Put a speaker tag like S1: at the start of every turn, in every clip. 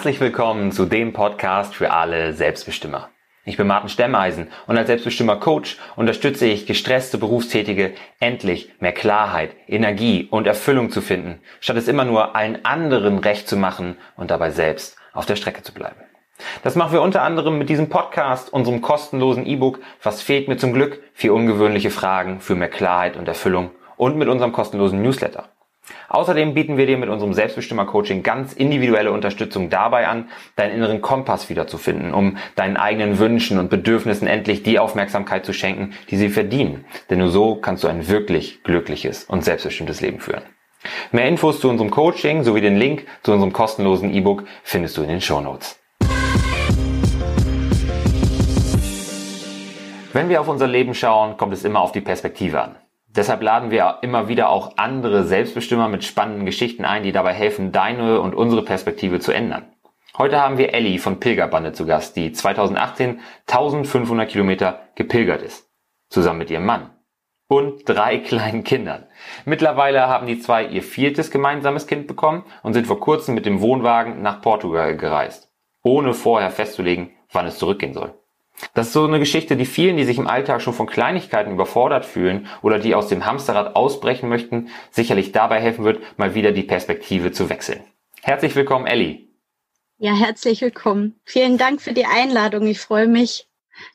S1: Herzlich willkommen zu dem Podcast für alle Selbstbestimmer. Ich bin Martin Stemmeisen und als Selbstbestimmer Coach unterstütze ich gestresste Berufstätige endlich mehr Klarheit, Energie und Erfüllung zu finden, statt es immer nur allen anderen recht zu machen und dabei selbst auf der Strecke zu bleiben. Das machen wir unter anderem mit diesem Podcast, unserem kostenlosen E-Book Was fehlt mir zum Glück? Vier ungewöhnliche Fragen für mehr Klarheit und Erfüllung und mit unserem kostenlosen Newsletter. Außerdem bieten wir dir mit unserem Selbstbestimmer-Coaching ganz individuelle Unterstützung dabei an, deinen inneren Kompass wiederzufinden, um deinen eigenen Wünschen und Bedürfnissen endlich die Aufmerksamkeit zu schenken, die sie verdienen. Denn nur so kannst du ein wirklich glückliches und selbstbestimmtes Leben führen. Mehr Infos zu unserem Coaching sowie den Link zu unserem kostenlosen E-Book findest du in den Show Notes. Wenn wir auf unser Leben schauen, kommt es immer auf die Perspektive an. Deshalb laden wir immer wieder auch andere Selbstbestimmer mit spannenden Geschichten ein, die dabei helfen, deine und unsere Perspektive zu ändern. Heute haben wir Ellie von Pilgerbande zu Gast, die 2018 1500 Kilometer gepilgert ist. Zusammen mit ihrem Mann. Und drei kleinen Kindern. Mittlerweile haben die zwei ihr viertes gemeinsames Kind bekommen und sind vor kurzem mit dem Wohnwagen nach Portugal gereist. Ohne vorher festzulegen, wann es zurückgehen soll. Das ist so eine Geschichte, die vielen, die sich im Alltag schon von Kleinigkeiten überfordert fühlen oder die aus dem Hamsterrad ausbrechen möchten, sicherlich dabei helfen wird, mal wieder die Perspektive zu wechseln. Herzlich willkommen, Elli.
S2: Ja, herzlich willkommen. Vielen Dank für die Einladung. Ich freue mich,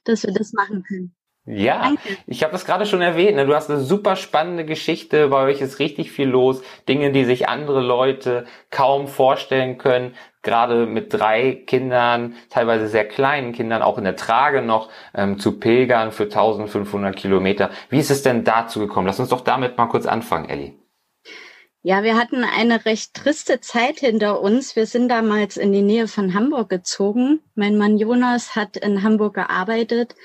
S2: dass wir das machen können.
S1: Ja, ich habe das gerade schon erwähnt. Ne? Du hast eine super spannende Geschichte. Bei euch ist richtig viel los. Dinge, die sich andere Leute kaum vorstellen können gerade mit drei Kindern, teilweise sehr kleinen Kindern, auch in der Trage noch ähm, zu pilgern für 1500 Kilometer. Wie ist es denn dazu gekommen? Lass uns doch damit mal kurz anfangen, Elli.
S2: Ja, wir hatten eine recht triste Zeit hinter uns. Wir sind damals in die Nähe von Hamburg gezogen. Mein Mann Jonas hat in Hamburg gearbeitet.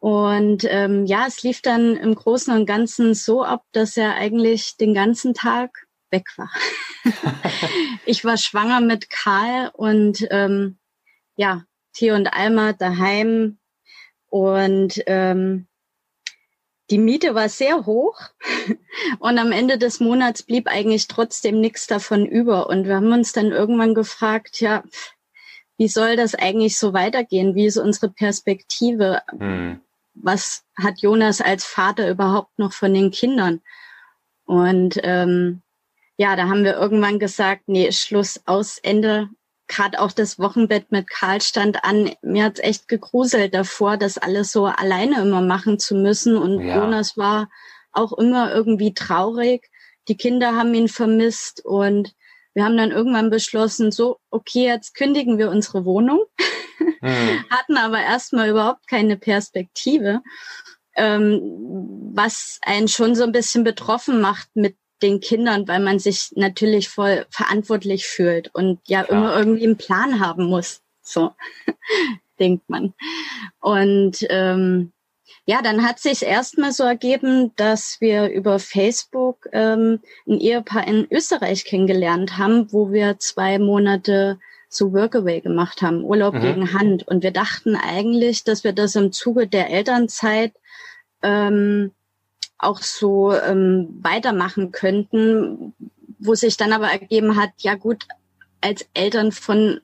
S2: Und ähm, ja, es lief dann im Großen und Ganzen so ab, dass er eigentlich den ganzen Tag weg war. ich war schwanger mit Karl und ähm, ja, Theo und Alma daheim und ähm, die Miete war sehr hoch und am Ende des Monats blieb eigentlich trotzdem nichts davon über. Und wir haben uns dann irgendwann gefragt, ja, wie soll das eigentlich so weitergehen? Wie ist unsere Perspektive? Hm. Was hat Jonas als Vater überhaupt noch von den Kindern? Und ähm, ja, da haben wir irgendwann gesagt, nee, Schluss aus Ende. Gerade auch das Wochenbett mit Karl stand an. Mir hat's echt gegruselt davor, das alles so alleine immer machen zu müssen. Und ja. Jonas war auch immer irgendwie traurig. Die Kinder haben ihn vermisst und wir haben dann irgendwann beschlossen, so, okay, jetzt kündigen wir unsere Wohnung. Mhm. Hatten aber erstmal überhaupt keine Perspektive, ähm, was einen schon so ein bisschen betroffen macht mit den Kindern, weil man sich natürlich voll verantwortlich fühlt und ja Klar. immer irgendwie einen Plan haben muss. So denkt man. Und ähm, ja, dann hat sich erstmal so ergeben, dass wir über Facebook ähm, ein Ehepaar in Österreich kennengelernt haben, wo wir zwei Monate so Workaway gemacht haben, Urlaub mhm. gegen Hand. Und wir dachten eigentlich, dass wir das im Zuge der Elternzeit ähm, auch so ähm, weitermachen könnten, wo sich dann aber ergeben hat, ja gut, als Eltern von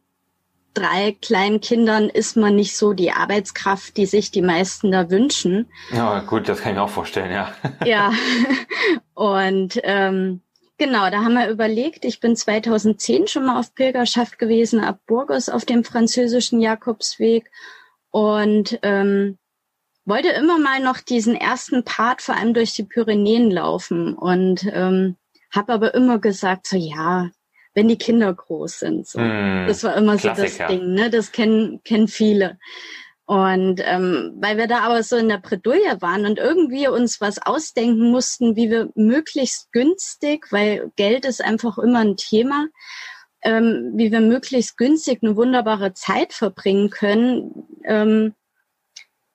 S2: drei kleinen Kindern ist man nicht so die Arbeitskraft, die sich die meisten da wünschen.
S1: Ja, gut, das kann ich mir auch vorstellen, ja.
S2: ja, und ähm, genau, da haben wir überlegt, ich bin 2010 schon mal auf Pilgerschaft gewesen, ab Burgos auf dem französischen Jakobsweg und ähm, wollte immer mal noch diesen ersten Part vor allem durch die Pyrenäen laufen und ähm, habe aber immer gesagt, so ja, wenn die Kinder groß sind. So. Mm, das war immer Klassiker. so das Ding, ne? Das kennen, kennen viele. Und ähm, weil wir da aber so in der Bredouille waren und irgendwie uns was ausdenken mussten, wie wir möglichst günstig, weil Geld ist einfach immer ein Thema, ähm, wie wir möglichst günstig eine wunderbare Zeit verbringen können, ähm,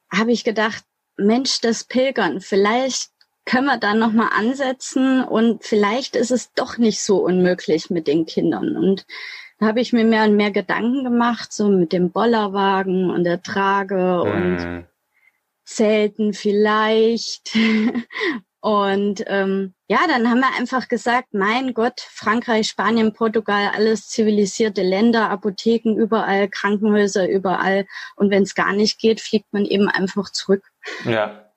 S2: habe ich gedacht, Mensch, das Pilgern, vielleicht können wir da nochmal ansetzen und vielleicht ist es doch nicht so unmöglich mit den Kindern. Und da habe ich mir mehr und mehr Gedanken gemacht, so mit dem Bollerwagen und der Trage mhm. und Zelten vielleicht. Und ähm, ja, dann haben wir einfach gesagt, mein Gott, Frankreich, Spanien, Portugal, alles zivilisierte Länder, Apotheken überall, Krankenhäuser überall. Und wenn es gar nicht geht, fliegt man eben einfach zurück.
S1: Ja.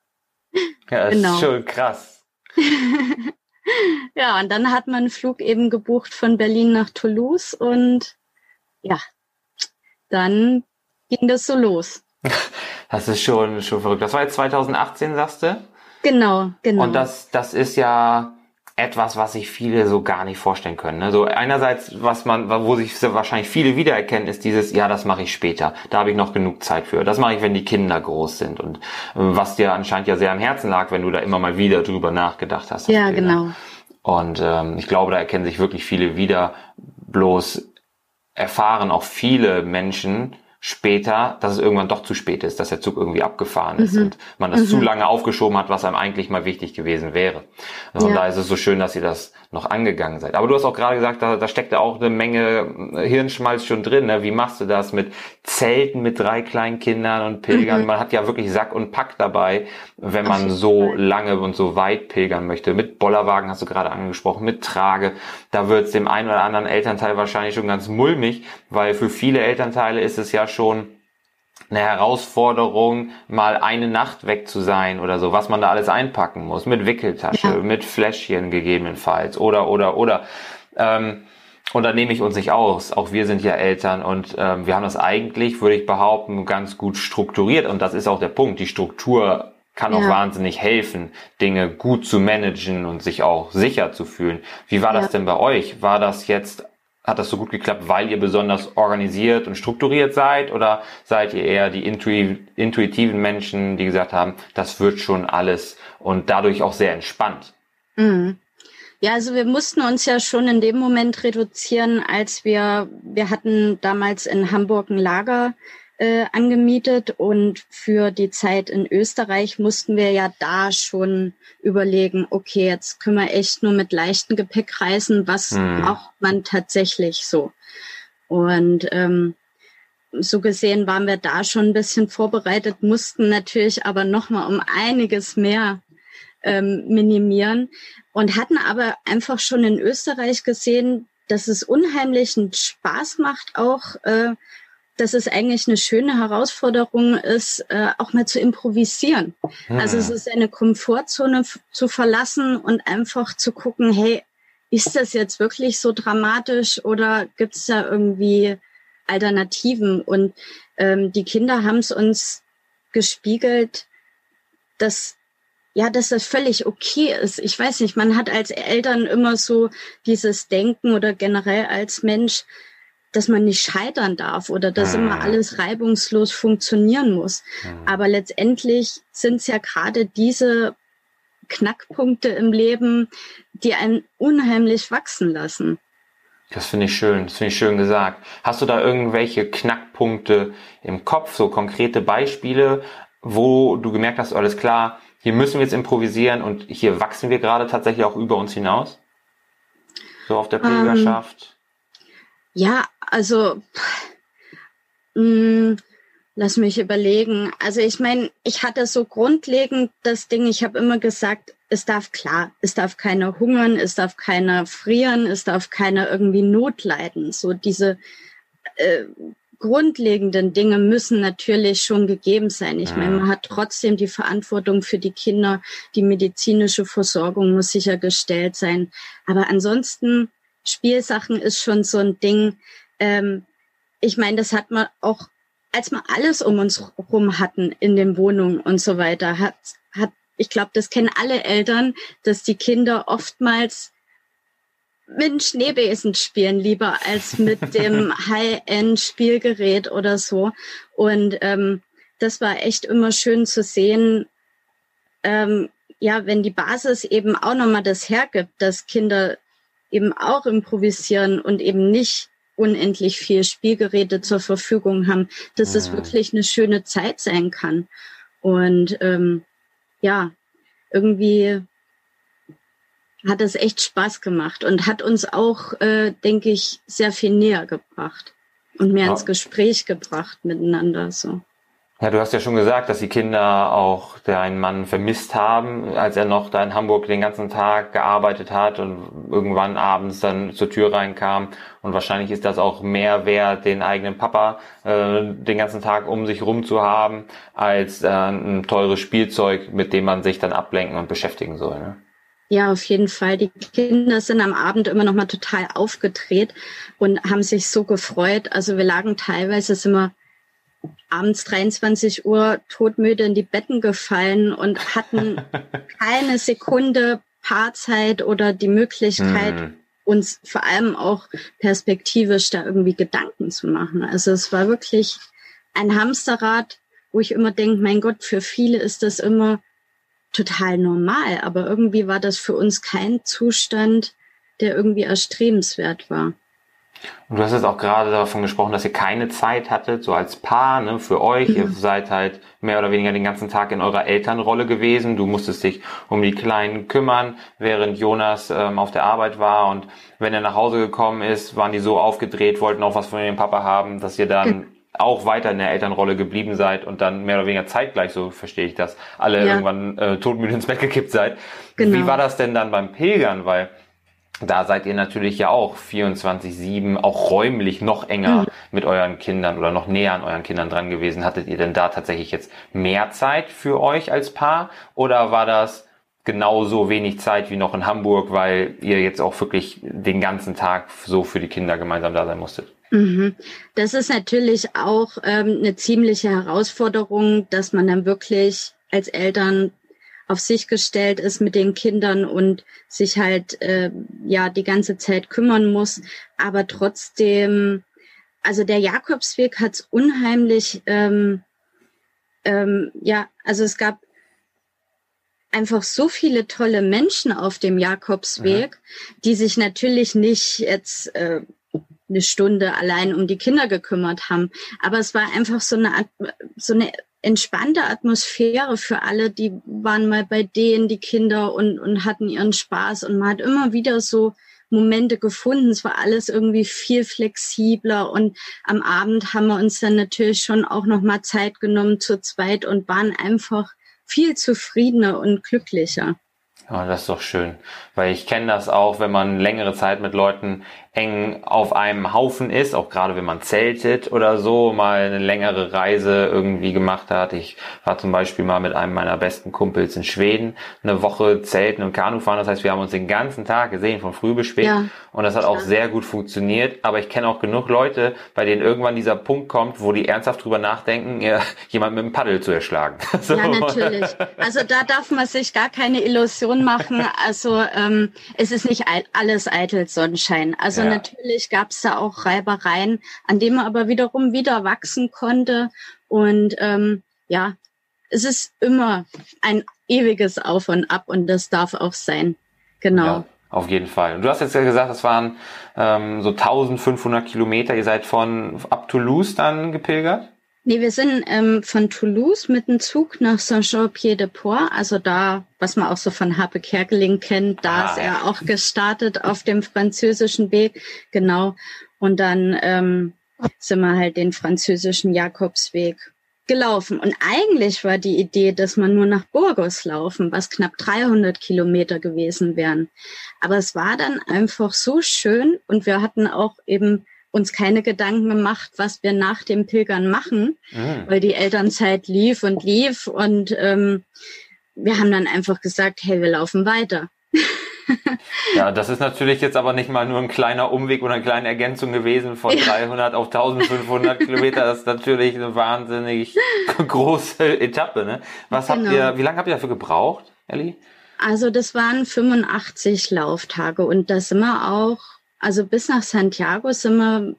S1: Ja, das genau. ist schon krass.
S2: ja, und dann hat man einen Flug eben gebucht von Berlin nach Toulouse und ja, dann ging das so los.
S1: Das ist schon, schon verrückt. Das war jetzt 2018, sagst du?
S2: Genau, genau.
S1: Und das, das ist ja etwas, was sich viele so gar nicht vorstellen können. Ne? So einerseits, was man, wo sich wahrscheinlich viele wiedererkennen, ist dieses, ja, das mache ich später. Da habe ich noch genug Zeit für. Das mache ich, wenn die Kinder groß sind. Und äh, was dir anscheinend ja sehr am Herzen lag, wenn du da immer mal wieder drüber nachgedacht hast.
S2: Ja, genau.
S1: Und ähm, ich glaube, da erkennen sich wirklich viele wieder. Bloß erfahren auch viele Menschen, später, dass es irgendwann doch zu spät ist, dass der Zug irgendwie abgefahren ist mhm. und man das mhm. zu lange aufgeschoben hat, was einem eigentlich mal wichtig gewesen wäre. Und ja. da ist es so schön, dass ihr das noch angegangen seid. Aber du hast auch gerade gesagt, da, da steckt ja auch eine Menge Hirnschmalz schon drin. Ne? Wie machst du das mit Zelten mit drei kleinen Kindern und Pilgern? Mhm. Man hat ja wirklich Sack und Pack dabei, wenn man so lange und so weit pilgern möchte. Mit Bollerwagen hast du gerade angesprochen, mit Trage. Da wird es dem einen oder anderen Elternteil wahrscheinlich schon ganz mulmig, weil für viele Elternteile ist es ja schon eine Herausforderung, mal eine Nacht weg zu sein oder so, was man da alles einpacken muss, mit Wickeltasche, ja. mit Fläschchen gegebenenfalls oder oder oder. Ähm, und da nehme ich uns nicht aus. Auch wir sind ja Eltern und ähm, wir haben das eigentlich, würde ich behaupten, ganz gut strukturiert. Und das ist auch der Punkt. Die Struktur kann ja. auch wahnsinnig helfen, Dinge gut zu managen und sich auch sicher zu fühlen. Wie war ja. das denn bei euch? War das jetzt hat das so gut geklappt, weil ihr besonders organisiert und strukturiert seid? Oder seid ihr eher die intuitiven Menschen, die gesagt haben, das wird schon alles und dadurch auch sehr entspannt?
S2: Mhm. Ja, also wir mussten uns ja schon in dem Moment reduzieren, als wir, wir hatten damals in Hamburg ein Lager äh, angemietet und für die Zeit in Österreich mussten wir ja da schon überlegen, okay, jetzt können wir echt nur mit leichtem Gepäck reisen, was mhm. braucht man tatsächlich so? Und ähm, so gesehen waren wir da schon ein bisschen vorbereitet, mussten natürlich aber nochmal um einiges mehr ähm, minimieren und hatten aber einfach schon in Österreich gesehen, dass es unheimlichen Spaß macht, auch äh, dass es eigentlich eine schöne Herausforderung ist, äh, auch mal zu improvisieren. Hm. Also es ist eine Komfortzone zu verlassen und einfach zu gucken, hey, ist das jetzt wirklich so dramatisch oder gibt es da irgendwie Alternativen? Und ähm, die Kinder haben es uns gespiegelt, dass ja, dass das völlig okay ist. Ich weiß nicht, man hat als Eltern immer so dieses Denken oder generell als Mensch, dass man nicht scheitern darf oder dass mhm. immer alles reibungslos funktionieren muss. Mhm. Aber letztendlich sind es ja gerade diese Knackpunkte im Leben, die einen unheimlich wachsen lassen.
S1: Das finde ich schön, das finde ich schön gesagt. Hast du da irgendwelche Knackpunkte im Kopf, so konkrete Beispiele, wo du gemerkt hast, alles klar, hier müssen wir jetzt improvisieren und hier wachsen wir gerade tatsächlich auch über uns hinaus? So auf der ähm, Pilgerschaft?
S2: Ja, also mh, hm, lass mich überlegen. Also ich meine, ich hatte so grundlegend das Ding, ich habe immer gesagt, es darf klar, es darf keiner hungern, es darf keiner frieren, es darf keiner irgendwie Not leiden. So diese äh, grundlegenden Dinge müssen natürlich schon gegeben sein. Ich meine, man hat trotzdem die Verantwortung für die Kinder, die medizinische Versorgung muss sichergestellt sein. Aber ansonsten Spielsachen ist schon so ein Ding. Ähm, ich meine, das hat man auch, als wir alles um uns rum hatten in den Wohnungen und so weiter, hat, hat, ich glaube, das kennen alle Eltern, dass die Kinder oftmals mit dem Schneebesen spielen, lieber als mit dem High-End-Spielgerät oder so. Und ähm, das war echt immer schön zu sehen, ähm, ja, wenn die Basis eben auch nochmal das hergibt, dass Kinder eben auch improvisieren und eben nicht unendlich viel Spielgeräte zur Verfügung haben, dass es mhm. wirklich eine schöne Zeit sein kann. Und ähm, ja, irgendwie hat es echt Spaß gemacht und hat uns auch, äh, denke ich, sehr viel näher gebracht und mehr ja. ins Gespräch gebracht miteinander. So.
S1: Ja, du hast ja schon gesagt, dass die Kinder auch deinen Mann vermisst haben, als er noch da in Hamburg den ganzen Tag gearbeitet hat und irgendwann abends dann zur Tür reinkam. Und wahrscheinlich ist das auch mehr wert, den eigenen Papa äh, den ganzen Tag um sich rum zu haben, als äh, ein teures Spielzeug, mit dem man sich dann ablenken und beschäftigen soll. Ne?
S2: Ja, auf jeden Fall. Die Kinder sind am Abend immer noch mal total aufgedreht und haben sich so gefreut. Also wir lagen teilweise, wir abends 23 Uhr todmüde in die Betten gefallen und hatten keine Sekunde Paarzeit oder die Möglichkeit, mm. uns vor allem auch perspektivisch da irgendwie Gedanken zu machen. Also es war wirklich ein Hamsterrad, wo ich immer denke, mein Gott, für viele ist das immer total normal, aber irgendwie war das für uns kein Zustand, der irgendwie erstrebenswert war.
S1: Und du hast jetzt auch gerade davon gesprochen, dass ihr keine Zeit hattet, so als Paar, ne, für euch. Mhm. Ihr seid halt mehr oder weniger den ganzen Tag in eurer Elternrolle gewesen. Du musstest dich um die Kleinen kümmern, während Jonas ähm, auf der Arbeit war. Und wenn er nach Hause gekommen ist, waren die so aufgedreht, wollten auch was von ihrem Papa haben, dass ihr dann mhm. auch weiter in der Elternrolle geblieben seid und dann mehr oder weniger zeitgleich, so verstehe ich das, alle ja. irgendwann äh, todmüde ins Bett gekippt seid. Genau. Wie war das denn dann beim Pilgern? Weil da seid ihr natürlich ja auch 24-7, auch räumlich noch enger mhm. mit euren Kindern oder noch näher an euren Kindern dran gewesen. Hattet ihr denn da tatsächlich jetzt mehr Zeit für euch als Paar oder war das genauso wenig Zeit wie noch in Hamburg, weil ihr jetzt auch wirklich den ganzen Tag so für die Kinder gemeinsam da sein musstet?
S2: Mhm. Das ist natürlich auch ähm, eine ziemliche Herausforderung, dass man dann wirklich als Eltern auf sich gestellt ist mit den Kindern und sich halt äh, ja die ganze Zeit kümmern muss. Aber trotzdem, also der Jakobsweg hat es unheimlich, ähm, ähm, ja, also es gab einfach so viele tolle Menschen auf dem Jakobsweg, mhm. die sich natürlich nicht jetzt äh, eine Stunde allein um die Kinder gekümmert haben. Aber es war einfach so eine Art, so eine entspannte Atmosphäre für alle. Die waren mal bei denen, die Kinder, und, und hatten ihren Spaß. Und man hat immer wieder so Momente gefunden. Es war alles irgendwie viel flexibler. Und am Abend haben wir uns dann natürlich schon auch noch mal Zeit genommen zu zweit und waren einfach viel zufriedener und glücklicher.
S1: Ja, das ist doch schön. Weil ich kenne das auch, wenn man längere Zeit mit Leuten eng auf einem Haufen ist, auch gerade wenn man zeltet oder so, mal eine längere Reise irgendwie gemacht hat. Ich war zum Beispiel mal mit einem meiner besten Kumpels in Schweden, eine Woche zelten und Kanu fahren. Das heißt, wir haben uns den ganzen Tag gesehen, von früh bis spät. Ja, und das hat klar. auch sehr gut funktioniert. Aber ich kenne auch genug Leute, bei denen irgendwann dieser Punkt kommt, wo die ernsthaft drüber nachdenken, jemand mit dem Paddel zu erschlagen.
S2: so. Ja, natürlich. Also da darf man sich gar keine Illusion machen. Also ähm, es ist nicht alles eitel Sonnenschein. Also ja. Natürlich gab es da auch Reibereien, an denen man aber wiederum wieder wachsen konnte. Und ähm, ja, es ist immer ein ewiges Auf und Ab und das darf auch sein. Genau. Ja,
S1: auf jeden Fall. Und du hast jetzt ja gesagt, es waren ähm, so 1500 Kilometer. Ihr seid von ab Toulouse dann gepilgert?
S2: Nee, wir sind ähm, von Toulouse mit dem Zug nach Saint-Jean-Pied-de-Port, also da, was man auch so von Harpe Kerkeling kennt, da ah, ist er ja. auch gestartet auf dem französischen Weg, genau. Und dann ähm, sind wir halt den französischen Jakobsweg gelaufen. Und eigentlich war die Idee, dass man nur nach Burgos laufen, was knapp 300 Kilometer gewesen wären. Aber es war dann einfach so schön und wir hatten auch eben uns keine Gedanken gemacht, was wir nach dem Pilgern machen, mhm. weil die Elternzeit lief und lief und ähm, wir haben dann einfach gesagt, hey, wir laufen weiter.
S1: ja, das ist natürlich jetzt aber nicht mal nur ein kleiner Umweg oder eine kleine Ergänzung gewesen von ja. 300 auf 1500 Kilometer. Das ist natürlich eine wahnsinnig große Etappe. Ne? Was genau. habt ihr, wie lange habt ihr dafür gebraucht, Ellie?
S2: Also das waren 85 Lauftage und da sind wir auch also bis nach Santiago sind wir,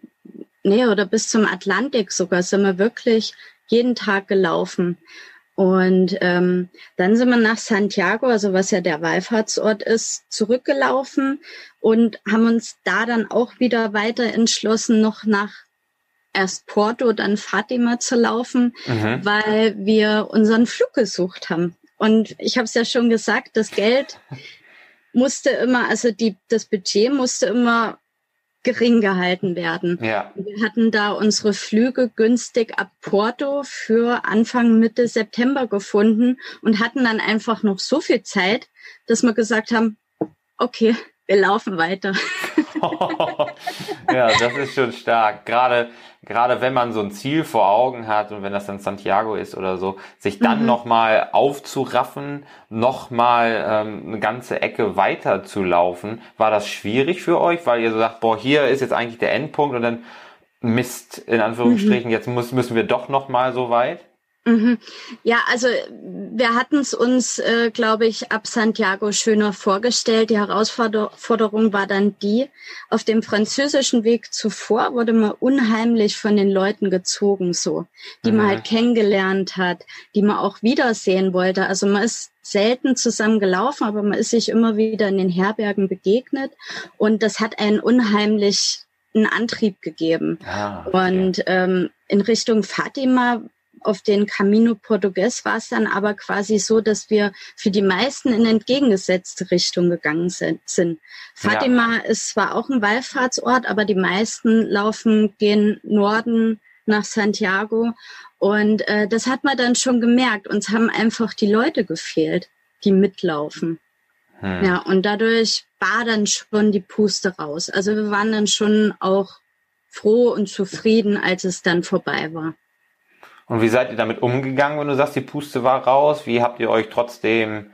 S2: nee, oder bis zum Atlantik sogar sind wir wirklich jeden Tag gelaufen. Und ähm, dann sind wir nach Santiago, also was ja der Wallfahrtsort ist, zurückgelaufen und haben uns da dann auch wieder weiter entschlossen, noch nach erst Porto, dann Fatima zu laufen, mhm. weil wir unseren Flug gesucht haben. Und ich habe es ja schon gesagt, das Geld musste immer, also die, das Budget musste immer gering gehalten werden. Ja. Wir hatten da unsere Flüge günstig ab Porto für Anfang Mitte September gefunden und hatten dann einfach noch so viel Zeit, dass wir gesagt haben, okay, wir laufen weiter.
S1: ja, das ist schon stark. Gerade, gerade wenn man so ein Ziel vor Augen hat und wenn das dann Santiago ist oder so, sich dann mhm. nochmal aufzuraffen, nochmal ähm, eine ganze Ecke weiter zu laufen, war das schwierig für euch, weil ihr so sagt, boah, hier ist jetzt eigentlich der Endpunkt und dann Mist, in Anführungsstrichen, mhm. jetzt muss, müssen wir doch nochmal so weit?
S2: Mhm. Ja, also wir hatten es uns, äh, glaube ich, ab Santiago schöner vorgestellt. Die Herausforderung war dann die, auf dem französischen Weg zuvor wurde man unheimlich von den Leuten gezogen, so, die mhm. man halt kennengelernt hat, die man auch wiedersehen wollte. Also man ist selten zusammen gelaufen, aber man ist sich immer wieder in den Herbergen begegnet und das hat einen unheimlich einen Antrieb gegeben. Ah, okay. Und ähm, in Richtung Fatima auf den Camino Portugues war es dann aber quasi so, dass wir für die meisten in entgegengesetzte Richtung gegangen sind. Fatima ja. ist zwar auch ein Wallfahrtsort, aber die meisten laufen, gehen Norden nach Santiago. Und äh, das hat man dann schon gemerkt. Uns haben einfach die Leute gefehlt, die mitlaufen. Hm. Ja, und dadurch war dann schon die Puste raus. Also wir waren dann schon auch froh und zufrieden, als es dann vorbei war.
S1: Und wie seid ihr damit umgegangen, wenn du sagst, die Puste war raus? Wie habt ihr euch trotzdem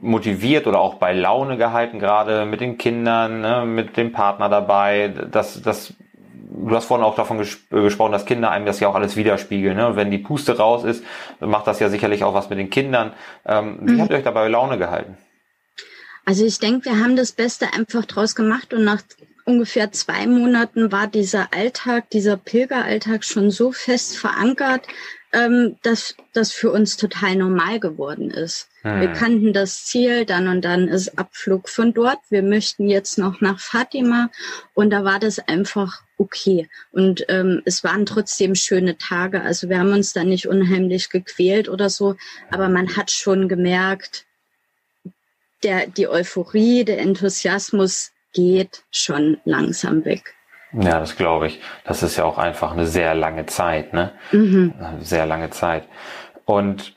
S1: motiviert oder auch bei Laune gehalten, gerade mit den Kindern, ne, mit dem Partner dabei? Das, das, du hast vorhin auch davon ges gesprochen, dass Kinder einem das ja auch alles widerspiegeln. Ne? Wenn die Puste raus ist, macht das ja sicherlich auch was mit den Kindern. Ähm, wie mhm. habt ihr euch dabei Laune gehalten?
S2: Also ich denke, wir haben das Beste einfach draus gemacht und nach ungefähr zwei Monaten war dieser Alltag, dieser Pilgeralltag schon so fest verankert, ähm, dass das für uns total normal geworden ist. Hm. Wir kannten das Ziel, dann und dann ist Abflug von dort. Wir möchten jetzt noch nach Fatima und da war das einfach okay. Und ähm, es waren trotzdem schöne Tage. Also wir haben uns da nicht unheimlich gequält oder so, aber man hat schon gemerkt, der, die Euphorie, der Enthusiasmus geht schon langsam weg.
S1: Ja, das glaube ich. Das ist ja auch einfach eine sehr lange Zeit, ne? Mhm. Sehr lange Zeit. Und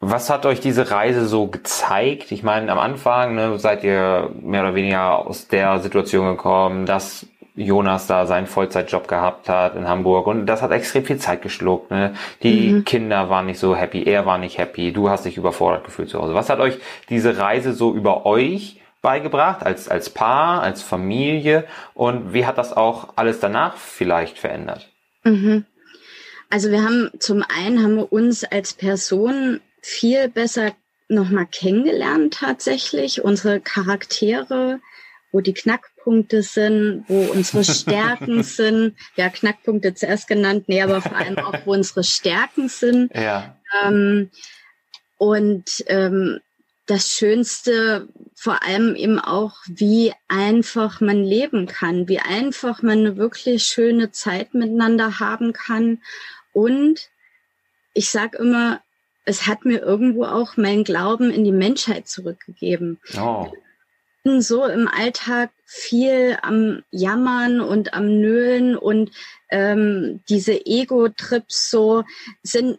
S1: was hat euch diese Reise so gezeigt? Ich meine, am Anfang ne, seid ihr mehr oder weniger aus der Situation gekommen, dass Jonas da seinen Vollzeitjob gehabt hat in Hamburg und das hat extrem viel Zeit geschluckt. Ne? Die mhm. Kinder waren nicht so happy, er war nicht happy, du hast dich überfordert gefühlt zu Hause. Was hat euch diese Reise so über euch beigebracht, als, als Paar, als Familie und wie hat das auch alles danach vielleicht verändert?
S2: Mhm. Also wir haben zum einen haben wir uns als Person viel besser nochmal kennengelernt tatsächlich, unsere Charaktere, wo die Knackpunkte sind, wo unsere Stärken sind. Ja, Knackpunkte zuerst genannt, nee, aber vor allem auch, wo unsere Stärken sind. Ja. Ähm, und ähm, das Schönste vor allem eben auch, wie einfach man leben kann, wie einfach man eine wirklich schöne Zeit miteinander haben kann. Und ich sage immer, es hat mir irgendwo auch mein Glauben in die Menschheit zurückgegeben. Oh. Ich bin so im Alltag viel am Jammern und am Nölen und ähm, diese Ego-Trips so sind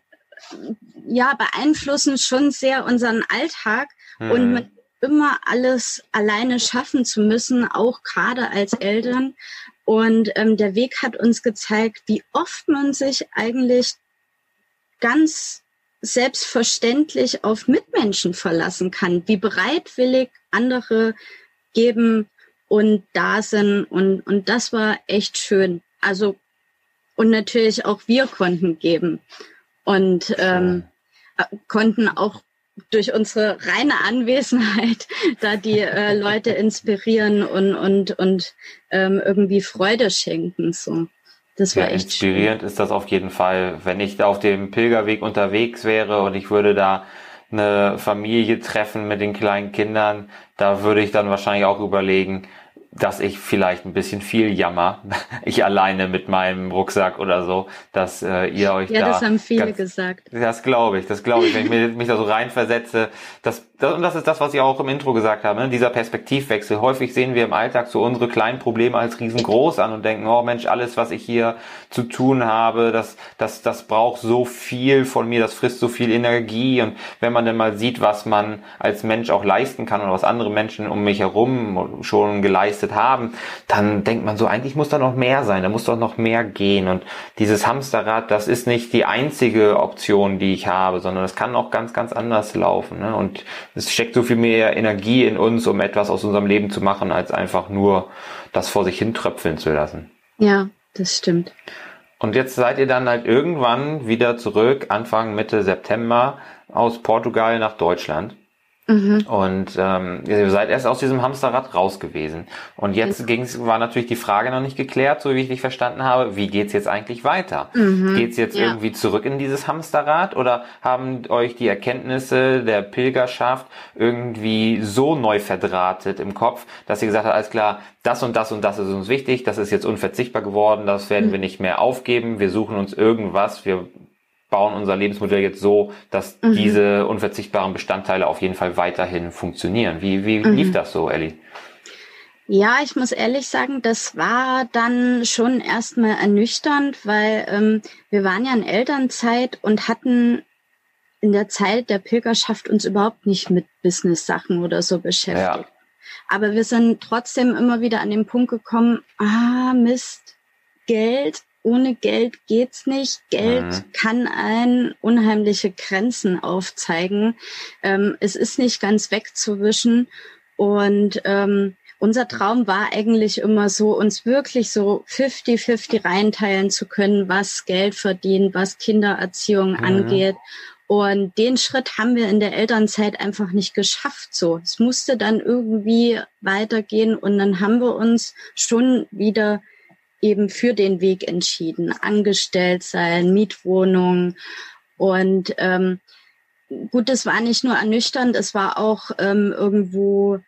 S2: ja beeinflussen schon sehr unseren Alltag hm. und man immer alles alleine schaffen zu müssen, auch gerade als Eltern. Und ähm, der Weg hat uns gezeigt, wie oft man sich eigentlich ganz selbstverständlich auf Mitmenschen verlassen kann, wie bereitwillig andere geben und da sind. Und, und das war echt schön. Also, und natürlich auch wir konnten geben und ähm, konnten auch durch unsere reine Anwesenheit da die äh, Leute inspirieren und und und ähm, irgendwie Freude schenken so.
S1: Das war ja, echt inspirierend schön. ist das auf jeden Fall. Wenn ich da auf dem Pilgerweg unterwegs wäre und ich würde da eine Familie treffen mit den kleinen Kindern, da würde ich dann wahrscheinlich auch überlegen, dass ich vielleicht ein bisschen viel jammer, ich alleine mit meinem Rucksack oder so, dass äh, ihr euch
S2: ja,
S1: da...
S2: Ja, das haben viele ganz, gesagt.
S1: Das glaube ich, das glaube ich. Wenn ich mich da so reinversetze, das und das ist das, was ich auch im Intro gesagt habe, ne? dieser Perspektivwechsel. Häufig sehen wir im Alltag so unsere kleinen Probleme als riesengroß an und denken, oh Mensch, alles, was ich hier zu tun habe, das, das, das braucht so viel von mir, das frisst so viel Energie. Und wenn man dann mal sieht, was man als Mensch auch leisten kann oder was andere Menschen um mich herum schon geleistet haben, dann denkt man so, eigentlich muss da noch mehr sein, da muss doch noch mehr gehen. Und dieses Hamsterrad, das ist nicht die einzige Option, die ich habe, sondern es kann auch ganz, ganz anders laufen. Ne? Und es steckt so viel mehr Energie in uns, um etwas aus unserem Leben zu machen, als einfach nur das vor sich hin tröpfeln zu lassen.
S2: Ja, das stimmt.
S1: Und jetzt seid ihr dann halt irgendwann wieder zurück, Anfang, Mitte September, aus Portugal nach Deutschland. Mhm. Und ähm, ihr seid erst aus diesem Hamsterrad raus gewesen. Und jetzt mhm. ging's, war natürlich die Frage noch nicht geklärt, so wie ich dich verstanden habe, wie geht's jetzt eigentlich weiter? Mhm. Geht's jetzt ja. irgendwie zurück in dieses Hamsterrad oder haben euch die Erkenntnisse der Pilgerschaft irgendwie so neu verdrahtet im Kopf, dass ihr gesagt habt, alles klar, das und das und das ist uns wichtig, das ist jetzt unverzichtbar geworden, das werden mhm. wir nicht mehr aufgeben, wir suchen uns irgendwas, wir bauen unser Lebensmodell jetzt so, dass mhm. diese unverzichtbaren Bestandteile auf jeden Fall weiterhin funktionieren. Wie, wie mhm. lief das so, Ellie?
S2: Ja, ich muss ehrlich sagen, das war dann schon erstmal ernüchternd, weil ähm, wir waren ja in Elternzeit und hatten in der Zeit der Pilgerschaft uns überhaupt nicht mit Business-Sachen oder so beschäftigt. Ja. Aber wir sind trotzdem immer wieder an den Punkt gekommen, ah, Mist, Geld, ohne Geld geht's nicht. Geld mhm. kann ein unheimliche Grenzen aufzeigen. Ähm, es ist nicht ganz wegzuwischen. Und ähm, unser Traum war eigentlich immer so, uns wirklich so 50-50 reinteilen zu können, was Geld verdient, was Kindererziehung mhm. angeht. Und den Schritt haben wir in der Elternzeit einfach nicht geschafft. So, es musste dann irgendwie weitergehen und dann haben wir uns schon wieder eben für den Weg entschieden. Angestellt sein, Mietwohnung. Und ähm, gut, es war nicht nur ernüchternd, es war auch ähm, irgendwo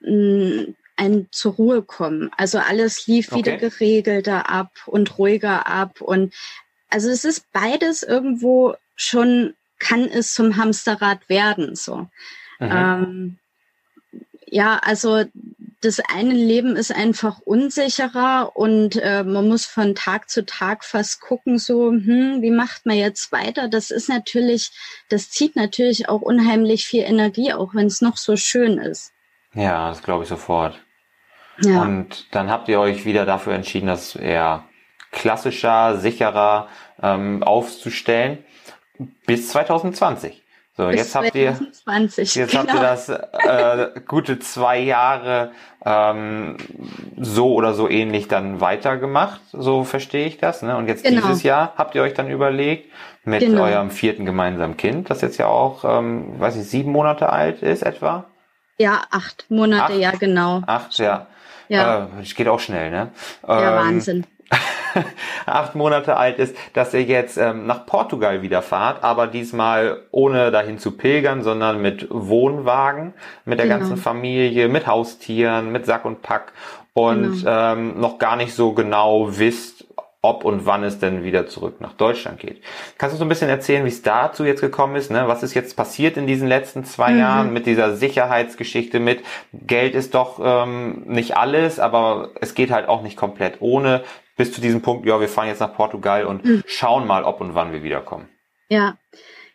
S2: mh, hm, ein zur Ruhe kommen. Also alles lief okay. wieder geregelter ab und ruhiger ab. Und also es ist beides irgendwo schon, kann es zum Hamsterrad werden. So. Mhm. Ähm, ja, also das eine Leben ist einfach unsicherer und äh, man muss von Tag zu Tag fast gucken, so, hm, wie macht man jetzt weiter? Das ist natürlich, das zieht natürlich auch unheimlich viel Energie, auch wenn es noch so schön ist.
S1: Ja, das glaube ich sofort. Ja. Und dann habt ihr euch wieder dafür entschieden, das eher klassischer, sicherer ähm, aufzustellen bis 2020. So, Bis jetzt habt ihr, jetzt genau. habt ihr das äh, gute zwei Jahre ähm, so oder so ähnlich dann weitergemacht, so verstehe ich das. Ne? Und jetzt genau. dieses Jahr habt ihr euch dann überlegt, mit genau. eurem vierten gemeinsamen Kind, das jetzt ja auch, ähm, weiß ich, sieben Monate alt ist etwa?
S2: Ja, acht Monate, acht, ja, genau.
S1: Acht, ja. Ja. Äh, geht auch schnell, ne?
S2: Ja, ähm, Wahnsinn.
S1: acht Monate alt ist, dass ihr jetzt ähm, nach Portugal wieder fahrt, aber diesmal ohne dahin zu pilgern, sondern mit Wohnwagen, mit der genau. ganzen Familie, mit Haustieren, mit Sack und Pack und genau. ähm, noch gar nicht so genau wisst, ob und wann es denn wieder zurück nach Deutschland geht. Kannst du so ein bisschen erzählen, wie es dazu jetzt gekommen ist? Ne? Was ist jetzt passiert in diesen letzten zwei mhm. Jahren mit dieser Sicherheitsgeschichte mit Geld ist doch ähm, nicht alles, aber es geht halt auch nicht komplett ohne bis zu diesem Punkt, ja, wir fahren jetzt nach Portugal und mhm. schauen mal, ob und wann wir wiederkommen.
S2: Ja.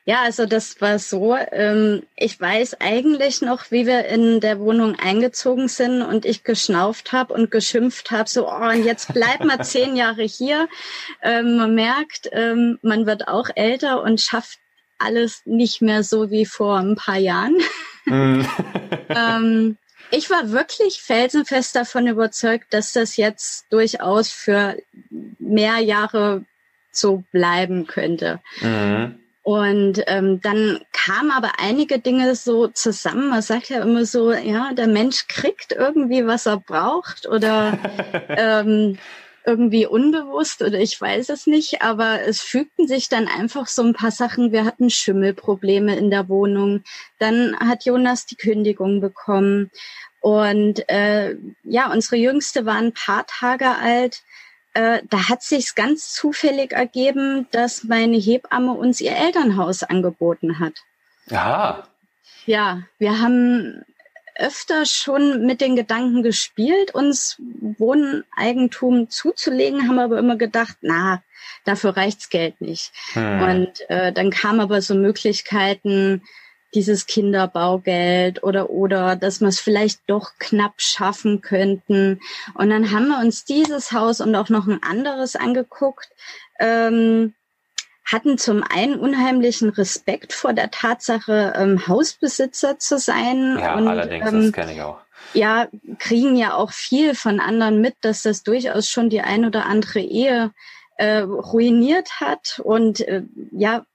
S2: Ja, also das war so. Ähm, ich weiß eigentlich noch, wie wir in der Wohnung eingezogen sind und ich geschnauft habe und geschimpft habe, so, oh, und jetzt bleibt mal zehn Jahre hier. Ähm, man merkt, ähm, man wird auch älter und schafft alles nicht mehr so wie vor ein paar Jahren. Mm. ähm, ich war wirklich felsenfest davon überzeugt, dass das jetzt durchaus für mehr Jahre so bleiben könnte. Mhm. Und ähm, dann kamen aber einige Dinge so zusammen. Man sagt ja immer so, ja, der Mensch kriegt irgendwie, was er braucht oder ähm, irgendwie unbewusst oder ich weiß es nicht, aber es fügten sich dann einfach so ein paar Sachen. Wir hatten Schimmelprobleme in der Wohnung. Dann hat Jonas die Kündigung bekommen. Und äh, ja, unsere Jüngste war ein paar Tage alt. Äh, da hat sich's ganz zufällig ergeben, dass meine Hebamme uns ihr Elternhaus angeboten hat.
S1: Aha.
S2: ja, wir haben öfter schon mit den Gedanken gespielt, uns Wohneigentum zuzulegen, haben aber immer gedacht, na, dafür reicht's Geld nicht. Hm. Und äh, dann kamen aber so Möglichkeiten, dieses Kinderbaugeld oder oder dass wir es vielleicht doch knapp schaffen könnten. Und dann haben wir uns dieses Haus und auch noch ein anderes angeguckt. Ähm, hatten zum einen unheimlichen Respekt vor der Tatsache, ähm, Hausbesitzer zu sein.
S1: Ja, und, allerdings, ähm, das kenne ich auch.
S2: Ja, kriegen ja auch viel von anderen mit, dass das durchaus schon die ein oder andere Ehe äh, ruiniert hat. Und äh, ja,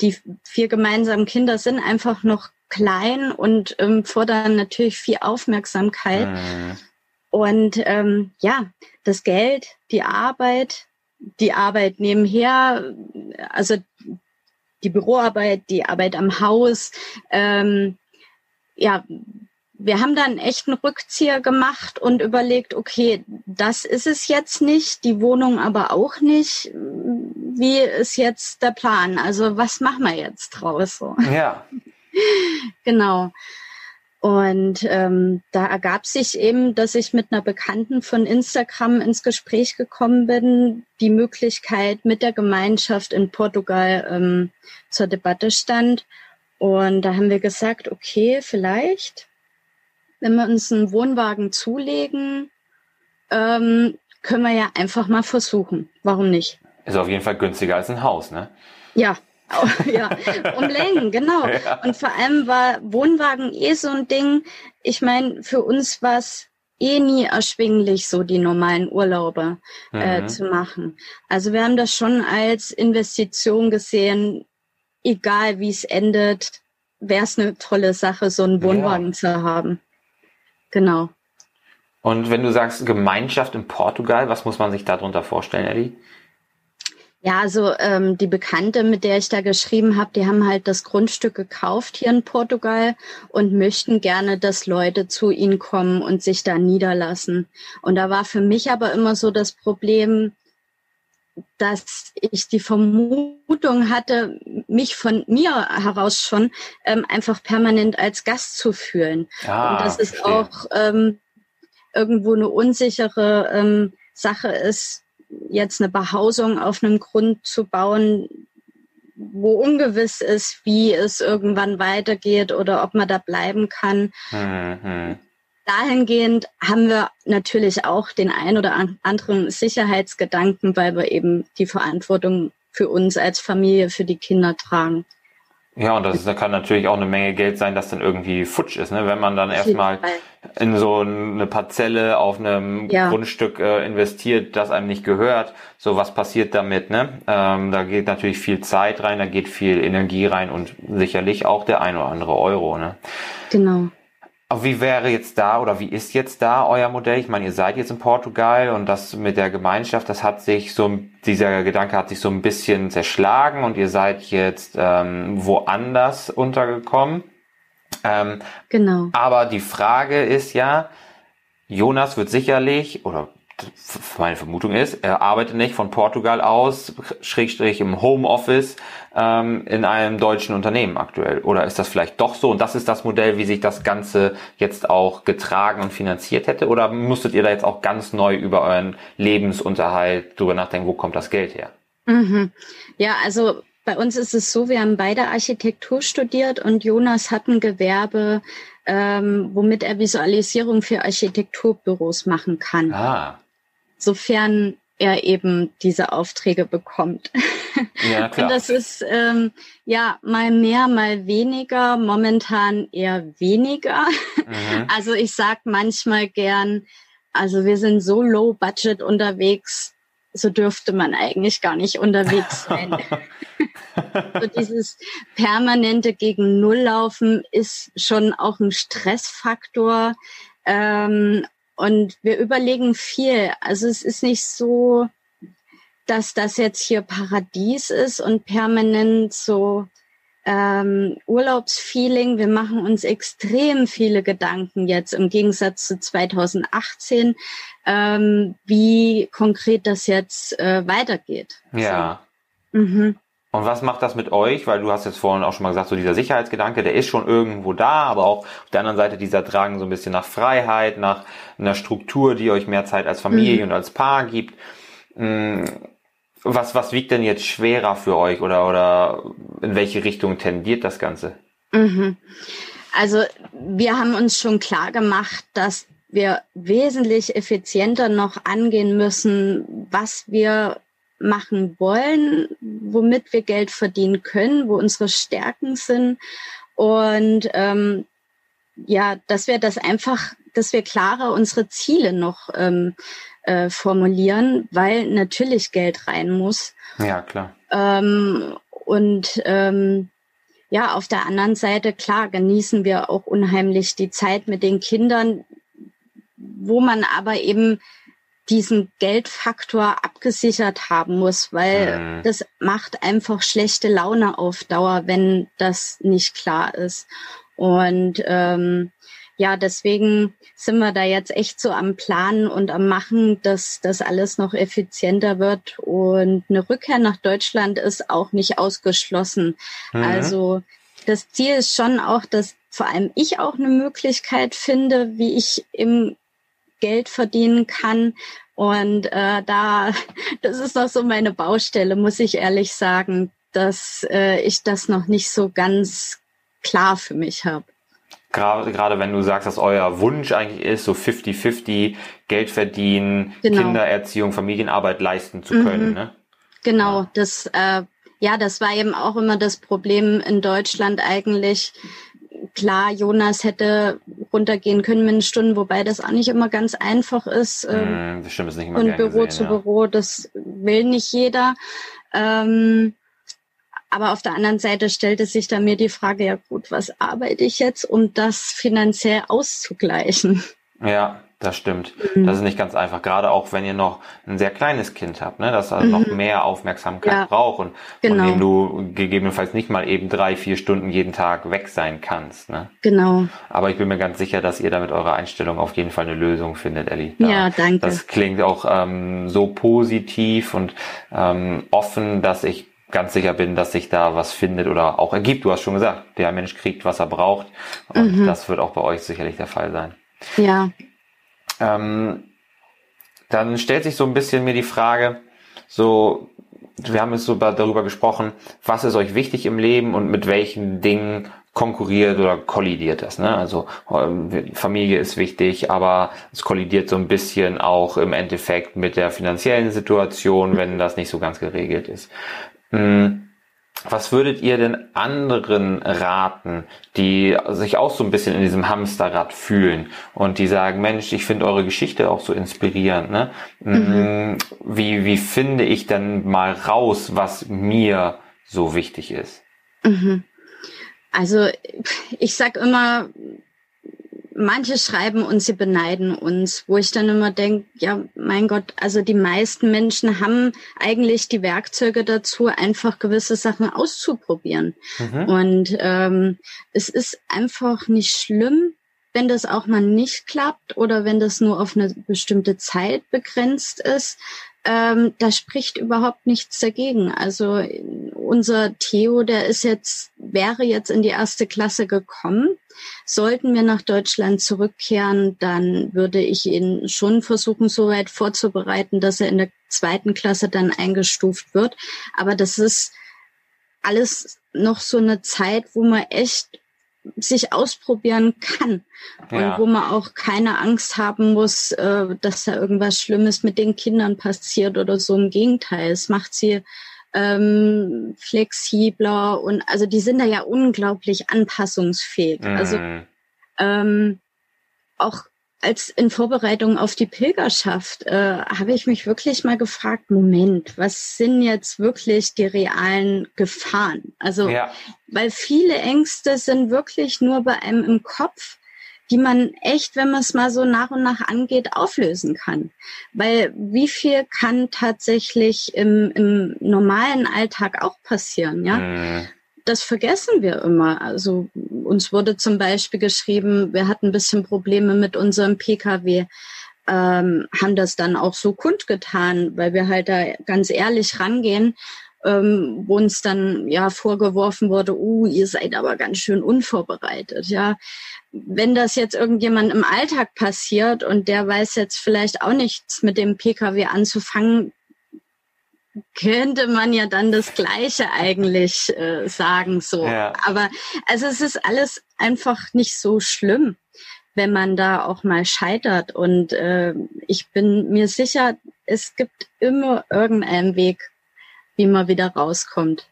S2: die vier gemeinsamen Kinder sind einfach noch klein und ähm, fordern natürlich viel Aufmerksamkeit. Mhm. Und ähm, ja, das Geld, die Arbeit, die Arbeit nebenher, also die Büroarbeit, die Arbeit am Haus. Ähm, ja, wir haben dann echt einen Rückzieher gemacht und überlegt, okay, das ist es jetzt nicht, die Wohnung aber auch nicht. Wie ist jetzt der Plan? Also was machen wir jetzt draus? So?
S1: Ja.
S2: genau. Und ähm, da ergab sich eben, dass ich mit einer Bekannten von Instagram ins Gespräch gekommen bin, die Möglichkeit mit der Gemeinschaft in Portugal ähm, zur Debatte stand. Und da haben wir gesagt, okay, vielleicht, wenn wir uns einen Wohnwagen zulegen, ähm, können wir ja einfach mal versuchen. Warum nicht?
S1: Ist auf jeden Fall günstiger als ein Haus, ne?
S2: Ja, ja, um Längen, genau. Ja. Und vor allem war Wohnwagen eh so ein Ding. Ich meine, für uns war es eh nie erschwinglich, so die normalen Urlaube äh, mhm. zu machen. Also wir haben das schon als Investition gesehen, egal wie es endet, wäre es eine tolle Sache, so einen Wohnwagen ja. zu haben. Genau.
S1: Und wenn du sagst Gemeinschaft in Portugal, was muss man sich darunter vorstellen, Eddie?
S2: Ja, also ähm, die Bekannte, mit der ich da geschrieben habe, die haben halt das Grundstück gekauft hier in Portugal und möchten gerne, dass Leute zu ihnen kommen und sich da niederlassen. Und da war für mich aber immer so das Problem, dass ich die Vermutung hatte, mich von mir heraus schon ähm, einfach permanent als Gast zu fühlen. Ah, und dass es auch ähm, irgendwo eine unsichere ähm, Sache ist, jetzt eine Behausung auf einem Grund zu bauen, wo ungewiss ist, wie es irgendwann weitergeht oder ob man da bleiben kann. Mhm. Dahingehend haben wir natürlich auch den ein oder anderen Sicherheitsgedanken, weil wir eben die Verantwortung für uns als Familie, für die Kinder tragen.
S1: Ja, und das, das kann natürlich auch eine Menge Geld sein, das dann irgendwie futsch ist, ne? wenn man dann erstmal in so eine Parzelle auf einem ja. Grundstück äh, investiert, das einem nicht gehört. So was passiert damit? Ne? Ähm, da geht natürlich viel Zeit rein, da geht viel Energie rein und sicherlich auch der ein oder andere Euro. Ne?
S2: Genau.
S1: Aber wie wäre jetzt da oder wie ist jetzt da euer Modell? Ich meine, ihr seid jetzt in Portugal und das mit der Gemeinschaft, das hat sich so, dieser Gedanke hat sich so ein bisschen zerschlagen und ihr seid jetzt ähm, woanders untergekommen. Ähm,
S2: genau.
S1: Aber die Frage ist ja, Jonas wird sicherlich, oder meine Vermutung ist, er arbeitet nicht von Portugal aus, Schrägstrich im Homeoffice ähm, in einem deutschen Unternehmen aktuell. Oder ist das vielleicht doch so? Und das ist das Modell, wie sich das Ganze jetzt auch getragen und finanziert hätte? Oder musstet ihr da jetzt auch ganz neu über euren Lebensunterhalt drüber nachdenken, wo kommt das Geld her?
S2: Mhm. Ja, also bei uns ist es so, wir haben beide Architektur studiert und Jonas hat ein Gewerbe, ähm, womit er Visualisierung für Architekturbüros machen kann.
S1: Ah
S2: sofern er eben diese Aufträge bekommt.
S1: Ja, klar.
S2: Und das ist ähm, ja mal mehr, mal weniger, momentan eher weniger. Mhm. Also ich sag manchmal gern, also wir sind so low budget unterwegs, so dürfte man eigentlich gar nicht unterwegs sein. so dieses permanente gegen Null laufen ist schon auch ein Stressfaktor. Ähm, und wir überlegen viel. Also es ist nicht so, dass das jetzt hier Paradies ist und permanent so ähm, Urlaubsfeeling. Wir machen uns extrem viele Gedanken jetzt im Gegensatz zu 2018, ähm, wie konkret das jetzt äh, weitergeht.
S1: Ja.
S2: So. Mhm.
S1: Und was macht das mit euch? Weil du hast jetzt vorhin auch schon mal gesagt, so dieser Sicherheitsgedanke, der ist schon irgendwo da, aber auch auf der anderen Seite dieser Drang so ein bisschen nach Freiheit, nach einer Struktur, die euch mehr Zeit als Familie mhm. und als Paar gibt. Mm, was, was wiegt denn jetzt schwerer für euch oder, oder in welche Richtung tendiert das Ganze?
S2: Mhm. Also wir haben uns schon klar gemacht, dass wir wesentlich effizienter noch angehen müssen, was wir machen wollen, womit wir Geld verdienen können, wo unsere Stärken sind. Und ähm, ja, dass wir das einfach, dass wir klarer unsere Ziele noch ähm, äh, formulieren, weil natürlich Geld rein muss.
S1: Ja, klar.
S2: Ähm, und ähm, ja, auf der anderen Seite, klar, genießen wir auch unheimlich die Zeit mit den Kindern, wo man aber eben diesen Geldfaktor abgesichert haben muss, weil mhm. das macht einfach schlechte Laune auf Dauer, wenn das nicht klar ist. Und ähm, ja, deswegen sind wir da jetzt echt so am Planen und am Machen, dass das alles noch effizienter wird. Und eine Rückkehr nach Deutschland ist auch nicht ausgeschlossen. Mhm. Also das Ziel ist schon auch, dass vor allem ich auch eine Möglichkeit finde, wie ich im Geld verdienen kann. Und äh, da, das ist noch so meine Baustelle, muss ich ehrlich sagen, dass äh, ich das noch nicht so ganz klar für mich habe.
S1: Gerade, gerade wenn du sagst, dass euer Wunsch eigentlich ist, so 50-50 Geld verdienen, genau. Kindererziehung, Familienarbeit leisten zu können. Mhm. Ne?
S2: Genau, das äh, ja, das war eben auch immer das Problem in Deutschland eigentlich, klar, Jonas hätte runtergehen können mit Stunden, wobei das auch nicht immer ganz einfach ist.
S1: Mm, das stimmt, ist nicht immer
S2: Von Büro gesehen, zu ja. Büro, das will nicht jeder. Ähm, aber auf der anderen Seite stellte sich da mir die Frage, ja gut, was arbeite ich jetzt, um das finanziell auszugleichen?
S1: Ja, das stimmt. Mhm. Das ist nicht ganz einfach. Gerade auch wenn ihr noch ein sehr kleines Kind habt, ne, das also mhm. noch mehr Aufmerksamkeit ja. braucht und genau. von dem du gegebenenfalls nicht mal eben drei, vier Stunden jeden Tag weg sein kannst. Ne?
S2: Genau.
S1: Aber ich bin mir ganz sicher, dass ihr da mit eurer Einstellung auf jeden Fall eine Lösung findet, Ellie. Da,
S2: ja, danke.
S1: Das klingt auch ähm, so positiv und ähm, offen, dass ich ganz sicher bin, dass sich da was findet oder auch ergibt. Du hast schon gesagt, der Mensch kriegt, was er braucht. Und mhm. das wird auch bei euch sicherlich der Fall sein.
S2: Ja.
S1: Ähm, dann stellt sich so ein bisschen mir die Frage, so, wir haben jetzt so darüber gesprochen, was ist euch wichtig im Leben und mit welchen Dingen konkurriert oder kollidiert das. Ne? Also ähm, Familie ist wichtig, aber es kollidiert so ein bisschen auch im Endeffekt mit der finanziellen Situation, wenn das nicht so ganz geregelt ist. Hm was würdet ihr denn anderen raten, die sich auch so ein bisschen in diesem Hamsterrad fühlen und die sagen, Mensch, ich finde eure Geschichte auch so inspirierend. Ne? Mhm. Wie, wie finde ich denn mal raus, was mir so wichtig ist?
S2: Mhm. Also ich sag immer, manche schreiben und sie beneiden uns, wo ich dann immer denke, ja, mein Gott, also die meisten Menschen haben eigentlich die Werkzeuge dazu, einfach gewisse Sachen auszuprobieren. Mhm. Und ähm, es ist einfach nicht schlimm, wenn das auch mal nicht klappt oder wenn das nur auf eine bestimmte Zeit begrenzt ist. Ähm, da spricht überhaupt nichts dagegen. Also unser Theo, der ist jetzt, wäre jetzt in die erste Klasse gekommen Sollten wir nach Deutschland zurückkehren, dann würde ich ihn schon versuchen, so weit vorzubereiten, dass er in der zweiten Klasse dann eingestuft wird. Aber das ist alles noch so eine Zeit, wo man echt sich ausprobieren kann ja. und wo man auch keine Angst haben muss, äh, dass da irgendwas Schlimmes mit den Kindern passiert oder so. Im Gegenteil, es macht sie ähm, flexibler und also die sind da ja unglaublich anpassungsfähig. Mhm. Also ähm, auch als in Vorbereitung auf die Pilgerschaft äh, habe ich mich wirklich mal gefragt, Moment, was sind jetzt wirklich die realen Gefahren? Also, ja. weil viele Ängste sind wirklich nur bei einem im Kopf die man echt, wenn man es mal so nach und nach angeht, auflösen kann. Weil wie viel kann tatsächlich im, im normalen Alltag auch passieren, ja? Mhm. Das vergessen wir immer. Also uns wurde zum Beispiel geschrieben, wir hatten ein bisschen Probleme mit unserem Pkw. Ähm, haben das dann auch so kundgetan, weil wir halt da ganz ehrlich rangehen ähm, wo uns dann ja vorgeworfen wurde, uh, ihr seid aber ganz schön unvorbereitet, ja. Wenn das jetzt irgendjemand im Alltag passiert und der weiß jetzt vielleicht auch nichts mit dem Pkw anzufangen, könnte man ja dann das Gleiche eigentlich äh, sagen, so. Ja. Aber also es ist alles einfach nicht so schlimm, wenn man da auch mal scheitert. Und äh, ich bin mir sicher, es gibt immer irgendeinen Weg, wie man wieder rauskommt.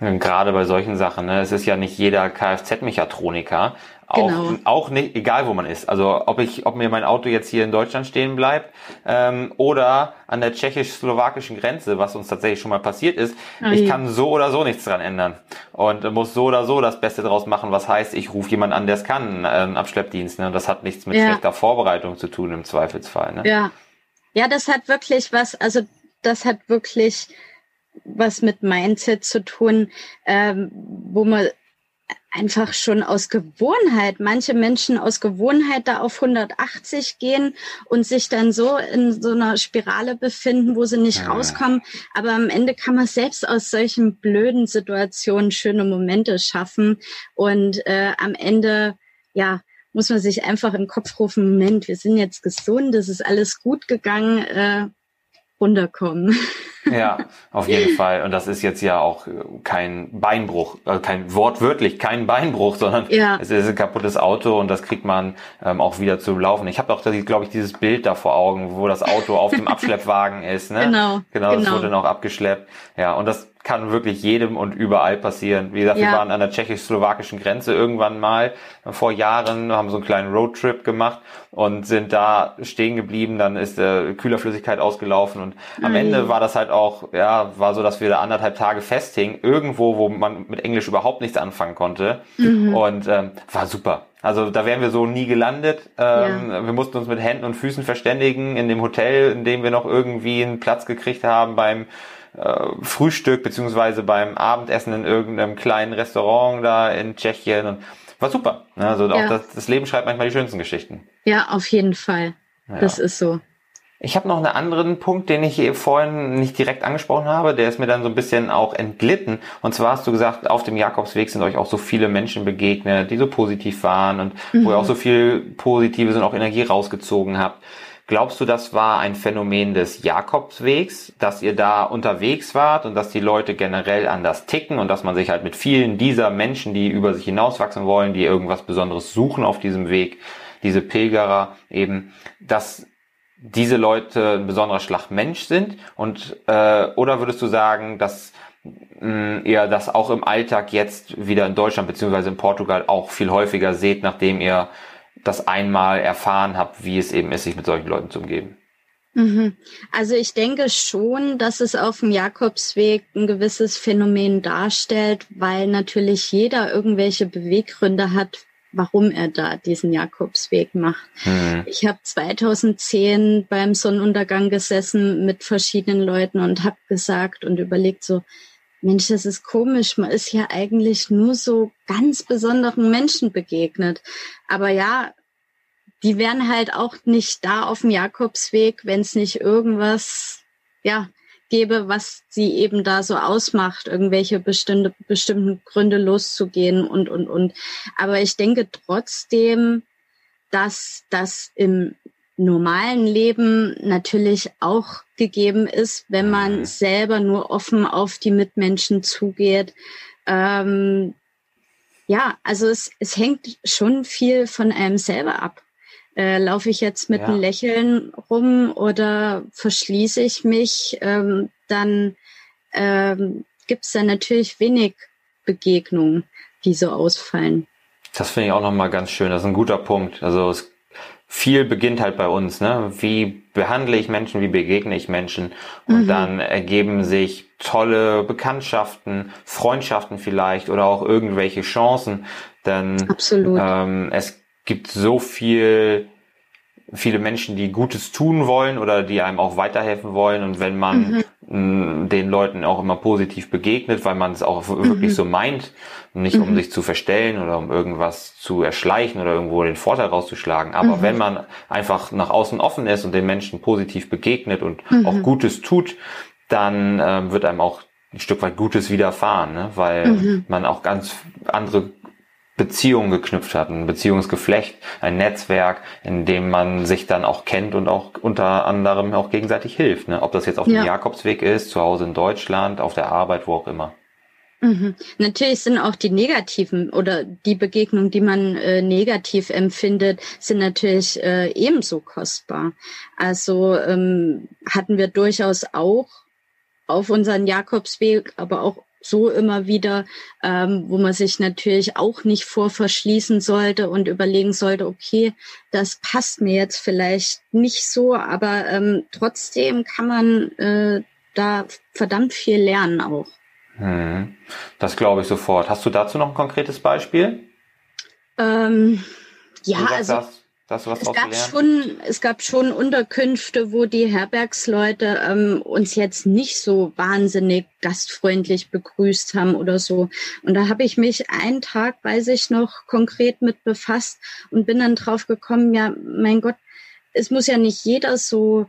S1: Gerade bei solchen Sachen, ne? es ist ja nicht jeder Kfz-Mechatroniker, genau. auch nicht, egal wo man ist. Also ob ich, ob mir mein Auto jetzt hier in Deutschland stehen bleibt ähm, oder an der tschechisch-slowakischen Grenze, was uns tatsächlich schon mal passiert ist, oh ich kann so oder so nichts dran ändern und muss so oder so das Beste draus machen. Was heißt, ich rufe jemand an, der es kann, äh, einen Abschleppdienst. Ne? Und das hat nichts mit ja. schlechter Vorbereitung zu tun im Zweifelsfall. Ne?
S2: Ja, ja, das hat wirklich was. Also das hat wirklich was mit Mindset zu tun, ähm, wo man einfach schon aus Gewohnheit, manche Menschen aus Gewohnheit da auf 180 gehen und sich dann so in so einer Spirale befinden, wo sie nicht ja. rauskommen. Aber am Ende kann man selbst aus solchen blöden Situationen schöne Momente schaffen. Und äh, am Ende, ja, muss man sich einfach im Kopf rufen, Moment, wir sind jetzt gesund, es ist alles gut gegangen, äh, runterkommen.
S1: Ja, auf jeden Fall. Und das ist jetzt ja auch kein Beinbruch, also kein wortwörtlich kein Beinbruch, sondern ja. es ist ein kaputtes Auto und das kriegt man ähm, auch wieder zu laufen. Ich habe auch, glaube ich, dieses Bild da vor Augen, wo das Auto auf dem Abschleppwagen ist. Ne?
S2: Genau.
S1: Genau, das genau. wurde noch abgeschleppt. Ja, und das kann wirklich jedem und überall passieren. Wie gesagt, ja. wir waren an der tschechisch-slowakischen Grenze irgendwann mal vor Jahren, haben so einen kleinen Roadtrip gemacht und sind da stehen geblieben. Dann ist äh, Kühlerflüssigkeit ausgelaufen und am mhm. Ende war das halt auch, ja, war so, dass wir da anderthalb Tage festhingen, irgendwo, wo man mit Englisch überhaupt nichts anfangen konnte. Mhm. Und ähm, war super. Also da wären wir so nie gelandet. Ähm, ja. Wir mussten uns mit Händen und Füßen verständigen in dem Hotel, in dem wir noch irgendwie einen Platz gekriegt haben beim äh, Frühstück beziehungsweise beim Abendessen in irgendeinem kleinen Restaurant da in Tschechien und war super. Also auch das, das, Leben schreibt manchmal die schönsten Geschichten.
S2: Ja, auf jeden Fall. Ja. Das ist so.
S1: Ich habe noch einen anderen Punkt, den ich vorhin nicht direkt angesprochen habe, der ist mir dann so ein bisschen auch entglitten. Und zwar hast du gesagt, auf dem Jakobsweg sind euch auch so viele Menschen begegnet, die so positiv waren und mhm. wo ihr auch so viel Positives und auch Energie rausgezogen habt. Glaubst du, das war ein Phänomen des Jakobswegs, dass ihr da unterwegs wart und dass die Leute generell anders ticken und dass man sich halt mit vielen dieser Menschen, die über sich hinauswachsen wollen, die irgendwas Besonderes suchen auf diesem Weg, diese Pilgerer eben, dass diese Leute ein besonderer Schlag Mensch sind? Und äh, oder würdest du sagen, dass mh, ihr das auch im Alltag jetzt wieder in Deutschland beziehungsweise in Portugal auch viel häufiger seht, nachdem ihr das einmal erfahren habt, wie es eben ist, sich mit solchen Leuten zu umgeben?
S2: Mhm. Also ich denke schon, dass es auf dem Jakobsweg ein gewisses Phänomen darstellt, weil natürlich jeder irgendwelche Beweggründe hat, warum er da diesen Jakobsweg macht. Mhm. Ich habe 2010 beim Sonnenuntergang gesessen mit verschiedenen Leuten und habe gesagt und überlegt so, Mensch, das ist komisch. Man ist ja eigentlich nur so ganz besonderen Menschen begegnet. Aber ja, die wären halt auch nicht da auf dem Jakobsweg, wenn es nicht irgendwas, ja, gäbe, was sie eben da so ausmacht, irgendwelche bestimmte, bestimmten Gründe loszugehen und, und, und. Aber ich denke trotzdem, dass das im normalen Leben natürlich auch gegeben ist, wenn man mhm. selber nur offen auf die Mitmenschen zugeht. Ähm, ja, also es, es hängt schon viel von einem selber ab. Äh, laufe ich jetzt mit ja. einem Lächeln rum oder verschließe ich mich, ähm, dann ähm, gibt es da natürlich wenig Begegnungen, die so ausfallen.
S1: Das finde ich auch nochmal ganz schön. Das ist ein guter Punkt. Also es viel beginnt halt bei uns, ne? Wie behandle ich Menschen, wie begegne ich Menschen? Und mhm. dann ergeben sich tolle Bekanntschaften, Freundschaften vielleicht oder auch irgendwelche Chancen. Denn ähm, es gibt so viel viele Menschen, die Gutes tun wollen oder die einem auch weiterhelfen wollen. Und wenn man mhm. Den Leuten auch immer positiv begegnet, weil man es auch mhm. wirklich so meint, nicht um mhm. sich zu verstellen oder um irgendwas zu erschleichen oder irgendwo den Vorteil rauszuschlagen. Aber mhm. wenn man einfach nach außen offen ist und den Menschen positiv begegnet und mhm. auch Gutes tut, dann ähm, wird einem auch ein Stück weit Gutes widerfahren, ne? weil mhm. man auch ganz andere Beziehungen geknüpft hat, ein Beziehungsgeflecht, ein Netzwerk, in dem man sich dann auch kennt und auch unter anderem auch gegenseitig hilft. Ne? Ob das jetzt auf ja. dem Jakobsweg ist, zu Hause in Deutschland, auf der Arbeit, wo auch immer.
S2: Mhm. Natürlich sind auch die negativen oder die Begegnungen, die man äh, negativ empfindet, sind natürlich äh, ebenso kostbar. Also ähm, hatten wir durchaus auch auf unseren Jakobsweg, aber auch so immer wieder, ähm, wo man sich natürlich auch nicht vor verschließen sollte und überlegen sollte, okay, das passt mir jetzt vielleicht nicht so, aber ähm, trotzdem kann man äh, da verdammt viel lernen auch.
S1: Hm. Das glaube ich sofort. Hast du dazu noch ein konkretes Beispiel?
S2: Ähm, ja, also das? Das, was es gab schon, es gab schon Unterkünfte, wo die Herbergsleute ähm, uns jetzt nicht so wahnsinnig gastfreundlich begrüßt haben oder so. Und da habe ich mich einen Tag, weiß ich noch, konkret mit befasst und bin dann drauf gekommen, ja, mein Gott, es muss ja nicht jeder so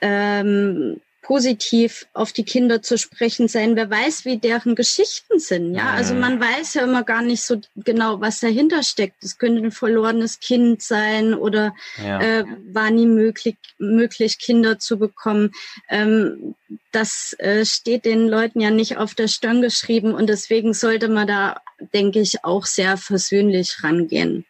S2: ähm, positiv auf die Kinder zu sprechen sein. Wer weiß, wie deren Geschichten sind. Ja, also man weiß ja immer gar nicht so genau, was dahinter steckt. Es könnte ein verlorenes Kind sein oder ja. äh, war nie möglich, möglich, Kinder zu bekommen. Ähm, das äh, steht den Leuten ja nicht auf der Stirn geschrieben und deswegen sollte man da, denke ich, auch sehr versöhnlich rangehen.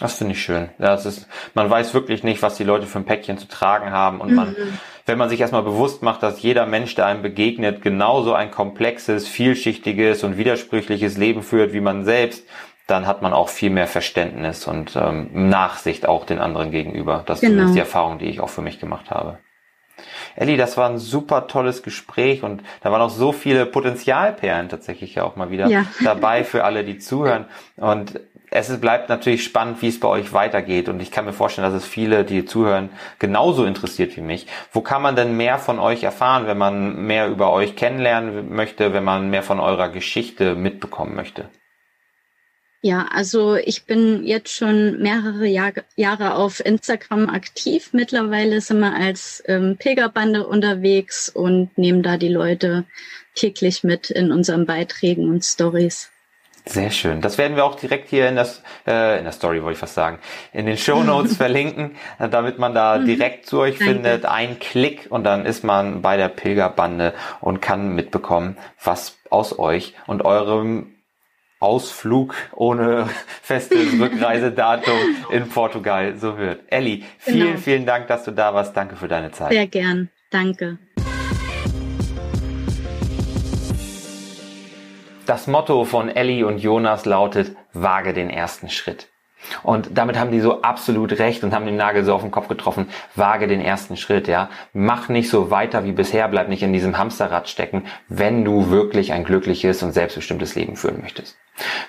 S1: Das finde ich schön. Ja, das ist, man weiß wirklich nicht, was die Leute für ein Päckchen zu tragen haben und man mhm wenn man sich erstmal bewusst macht, dass jeder Mensch, der einem begegnet, genauso ein komplexes, vielschichtiges und widersprüchliches Leben führt wie man selbst, dann hat man auch viel mehr Verständnis und ähm, Nachsicht auch den anderen gegenüber. Das genau. ist die Erfahrung, die ich auch für mich gemacht habe. Elli, das war ein super tolles Gespräch und da waren auch so viele Potenzialperlen tatsächlich ja auch mal wieder ja. dabei für alle, die zuhören. Und es bleibt natürlich spannend, wie es bei euch weitergeht. Und ich kann mir vorstellen, dass es viele, die zuhören, genauso interessiert wie mich. Wo kann man denn mehr von euch erfahren, wenn man mehr über euch kennenlernen möchte, wenn man mehr von eurer Geschichte mitbekommen möchte?
S2: Ja, also ich bin jetzt schon mehrere Jahr, Jahre auf Instagram aktiv. Mittlerweile sind wir als ähm, Pilgerbande unterwegs und nehmen da die Leute täglich mit in unseren Beiträgen und Stories.
S1: Sehr schön. Das werden wir auch direkt hier in, das, äh, in der Story, wollte ich fast sagen, in den Show Notes verlinken, damit man da mhm. direkt zu euch Danke. findet. Ein Klick und dann ist man bei der Pilgerbande und kann mitbekommen, was aus euch und eurem Ausflug ohne festes Rückreisedatum in Portugal so wird. Elli, vielen, genau. vielen Dank, dass du da warst. Danke für deine Zeit.
S2: Sehr gern. Danke.
S1: Das Motto von Ellie und Jonas lautet, wage den ersten Schritt. Und damit haben die so absolut recht und haben den Nagel so auf den Kopf getroffen. Wage den ersten Schritt, ja. Mach nicht so weiter wie bisher, bleib nicht in diesem Hamsterrad stecken, wenn du wirklich ein glückliches und selbstbestimmtes Leben führen möchtest.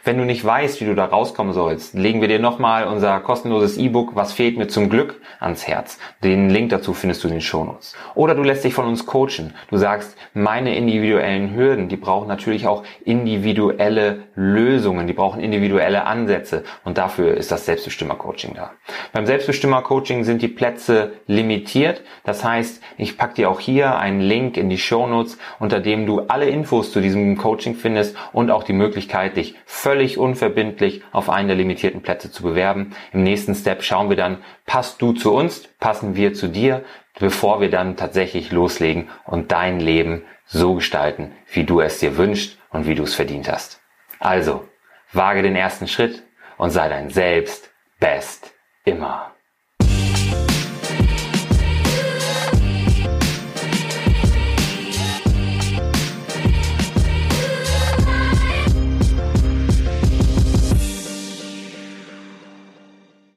S1: Wenn du nicht weißt, wie du da rauskommen sollst, legen wir dir nochmal unser kostenloses E-Book Was fehlt mir zum Glück ans Herz. Den Link dazu findest du in den Shownotes. Oder du lässt dich von uns coachen. Du sagst, meine individuellen Hürden, die brauchen natürlich auch individuelle Lösungen, die brauchen individuelle Ansätze und dafür ist das Selbstbestimmer-Coaching da. Beim Selbstbestimmer-Coaching sind die Plätze limitiert. Das heißt, ich packe dir auch hier einen Link in die Shownotes, unter dem du alle Infos zu diesem Coaching findest und auch die Möglichkeit, dich völlig unverbindlich auf einen der limitierten Plätze zu bewerben. Im nächsten Step schauen wir dann, passt du zu uns, passen wir zu dir, bevor wir dann tatsächlich loslegen und dein Leben so gestalten, wie du es dir wünschst und wie du es verdient hast. Also, wage den ersten Schritt und sei dein Selbst best immer.